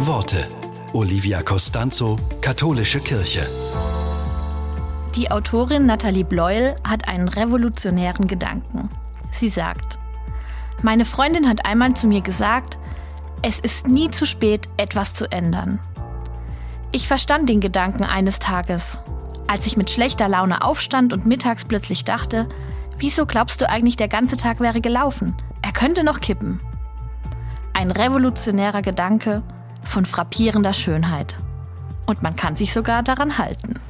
Worte. Olivia Costanzo, Katholische Kirche. Die Autorin Nathalie Bleuel hat einen revolutionären Gedanken. Sie sagt, meine Freundin hat einmal zu mir gesagt, es ist nie zu spät, etwas zu ändern. Ich verstand den Gedanken eines Tages, als ich mit schlechter Laune aufstand und mittags plötzlich dachte, wieso glaubst du eigentlich, der ganze Tag wäre gelaufen? Er könnte noch kippen. Ein revolutionärer Gedanke von frappierender Schönheit. Und man kann sich sogar daran halten.